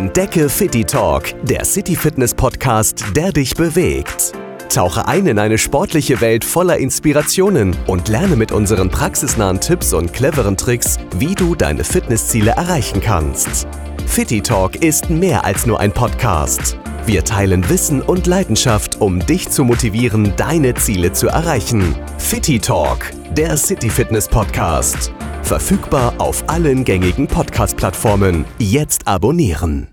Entdecke Fitty Talk, der City Fitness Podcast, der dich bewegt. Tauche ein in eine sportliche Welt voller Inspirationen und lerne mit unseren praxisnahen Tipps und cleveren Tricks, wie du deine Fitnessziele erreichen kannst. Fitty Talk ist mehr als nur ein Podcast. Wir teilen Wissen und Leidenschaft, um dich zu motivieren, deine Ziele zu erreichen. Fitty Talk, der City Fitness Podcast. Verfügbar auf allen gängigen Podcast-Plattformen. Jetzt abonnieren.